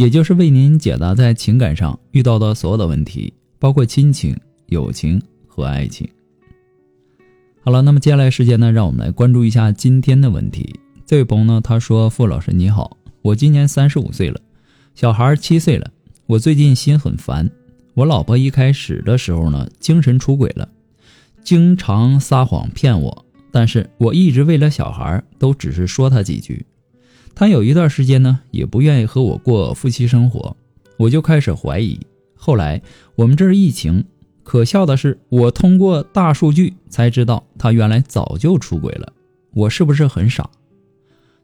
也就是为您解答在情感上遇到的所有的问题，包括亲情、友情和爱情。好了，那么接下来时间呢，让我们来关注一下今天的问题。这位朋友呢，他说：“傅老师你好，我今年三十五岁了，小孩七岁了，我最近心很烦。我老婆一开始的时候呢，精神出轨了，经常撒谎骗我。”但是我一直为了小孩，都只是说他几句。他有一段时间呢，也不愿意和我过夫妻生活，我就开始怀疑。后来我们这儿疫情，可笑的是，我通过大数据才知道他原来早就出轨了。我是不是很傻？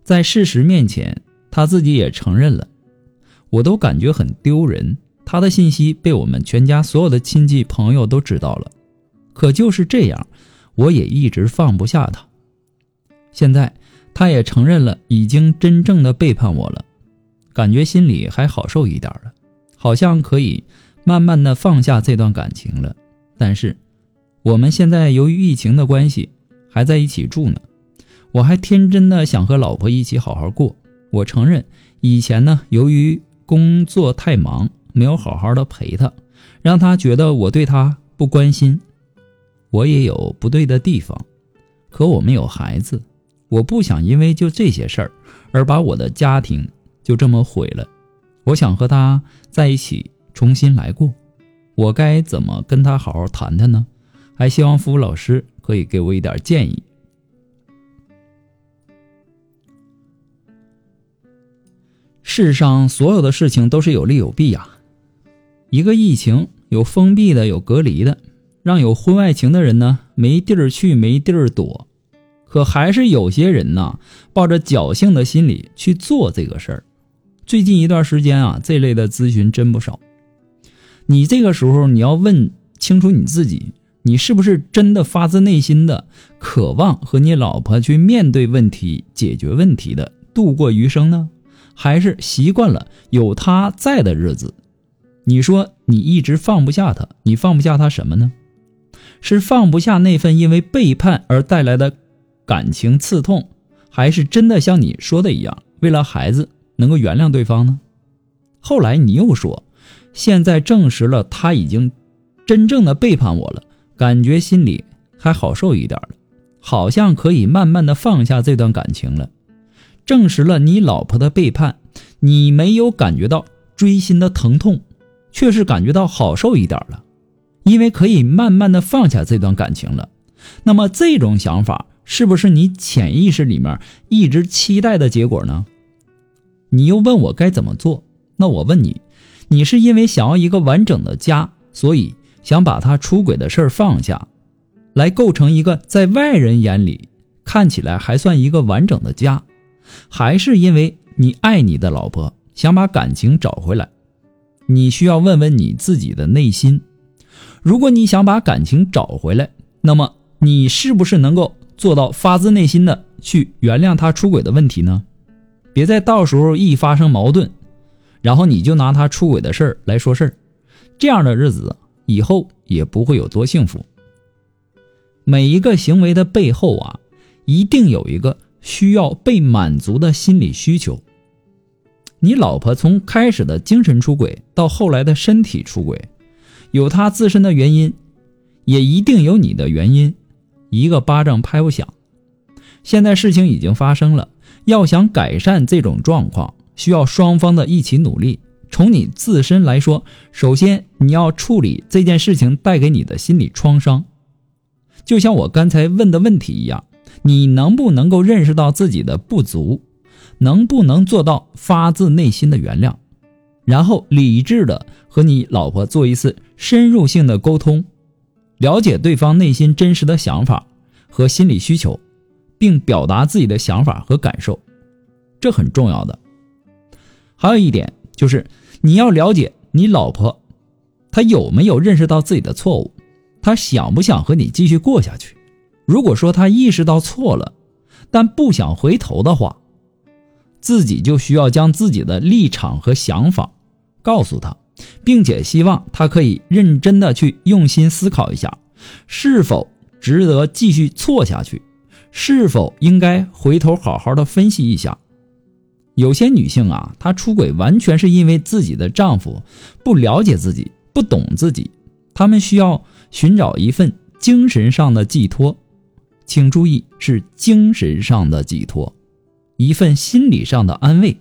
在事实面前，他自己也承认了，我都感觉很丢人。他的信息被我们全家所有的亲戚朋友都知道了，可就是这样。我也一直放不下他，现在他也承认了，已经真正的背叛我了，感觉心里还好受一点了，好像可以慢慢的放下这段感情了。但是我们现在由于疫情的关系还在一起住呢，我还天真的想和老婆一起好好过。我承认以前呢，由于工作太忙，没有好好的陪她，让她觉得我对她不关心。我也有不对的地方，可我们有孩子，我不想因为就这些事儿而把我的家庭就这么毁了。我想和他在一起重新来过，我该怎么跟他好好谈谈呢？还希望付老师可以给我一点建议。世上所有的事情都是有利有弊呀，一个疫情有封闭的，有隔离的。让有婚外情的人呢没地儿去没地儿躲，可还是有些人呢抱着侥幸的心理去做这个事儿。最近一段时间啊，这类的咨询真不少。你这个时候你要问清楚你自己，你是不是真的发自内心的渴望和你老婆去面对问题、解决问题的度过余生呢？还是习惯了有他在的日子？你说你一直放不下他，你放不下他什么呢？是放不下那份因为背叛而带来的感情刺痛，还是真的像你说的一样，为了孩子能够原谅对方呢？后来你又说，现在证实了他已经真正的背叛我了，感觉心里还好受一点了，好像可以慢慢的放下这段感情了。证实了你老婆的背叛，你没有感觉到锥心的疼痛，却是感觉到好受一点了。因为可以慢慢的放下这段感情了，那么这种想法是不是你潜意识里面一直期待的结果呢？你又问我该怎么做？那我问你，你是因为想要一个完整的家，所以想把他出轨的事儿放下，来构成一个在外人眼里看起来还算一个完整的家，还是因为你爱你的老婆，想把感情找回来？你需要问问你自己的内心。如果你想把感情找回来，那么你是不是能够做到发自内心的去原谅他出轨的问题呢？别在到时候一发生矛盾，然后你就拿他出轨的事儿来说事儿，这样的日子以后也不会有多幸福。每一个行为的背后啊，一定有一个需要被满足的心理需求。你老婆从开始的精神出轨到后来的身体出轨。有她自身的原因，也一定有你的原因，一个巴掌拍不响。现在事情已经发生了，要想改善这种状况，需要双方的一起努力。从你自身来说，首先你要处理这件事情带给你的心理创伤。就像我刚才问的问题一样，你能不能够认识到自己的不足，能不能做到发自内心的原谅？然后理智的和你老婆做一次深入性的沟通，了解对方内心真实的想法和心理需求，并表达自己的想法和感受，这很重要的。还有一点就是，你要了解你老婆，她有没有认识到自己的错误，她想不想和你继续过下去？如果说她意识到错了，但不想回头的话，自己就需要将自己的立场和想法告诉她，并且希望她可以认真的去用心思考一下，是否值得继续错下去，是否应该回头好好的分析一下。有些女性啊，她出轨完全是因为自己的丈夫不了解自己，不懂自己，她们需要寻找一份精神上的寄托，请注意是精神上的寄托，一份心理上的安慰。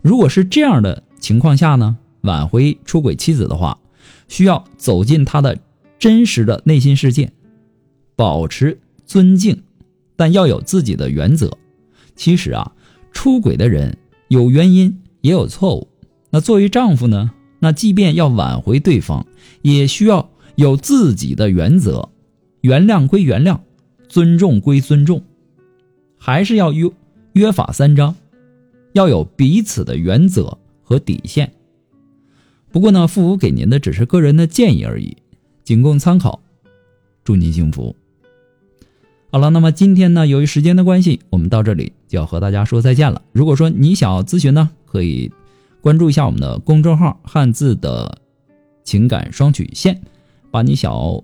如果是这样的情况下呢，挽回出轨妻子的话，需要走进她的真实的内心世界，保持尊敬，但要有自己的原则。其实啊。出轨的人有原因也有错误，那作为丈夫呢？那即便要挽回对方，也需要有自己的原则，原谅归原谅，尊重归尊重，还是要约约法三章，要有彼此的原则和底线。不过呢，父母给您的只是个人的建议而已，仅供参考。祝您幸福。好了，那么今天呢，由于时间的关系，我们到这里就要和大家说再见了。如果说你想要咨询呢，可以关注一下我们的公众号“汉字的情感双曲线”，把你想要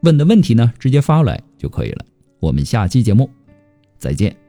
问的问题呢直接发过来就可以了。我们下期节目再见。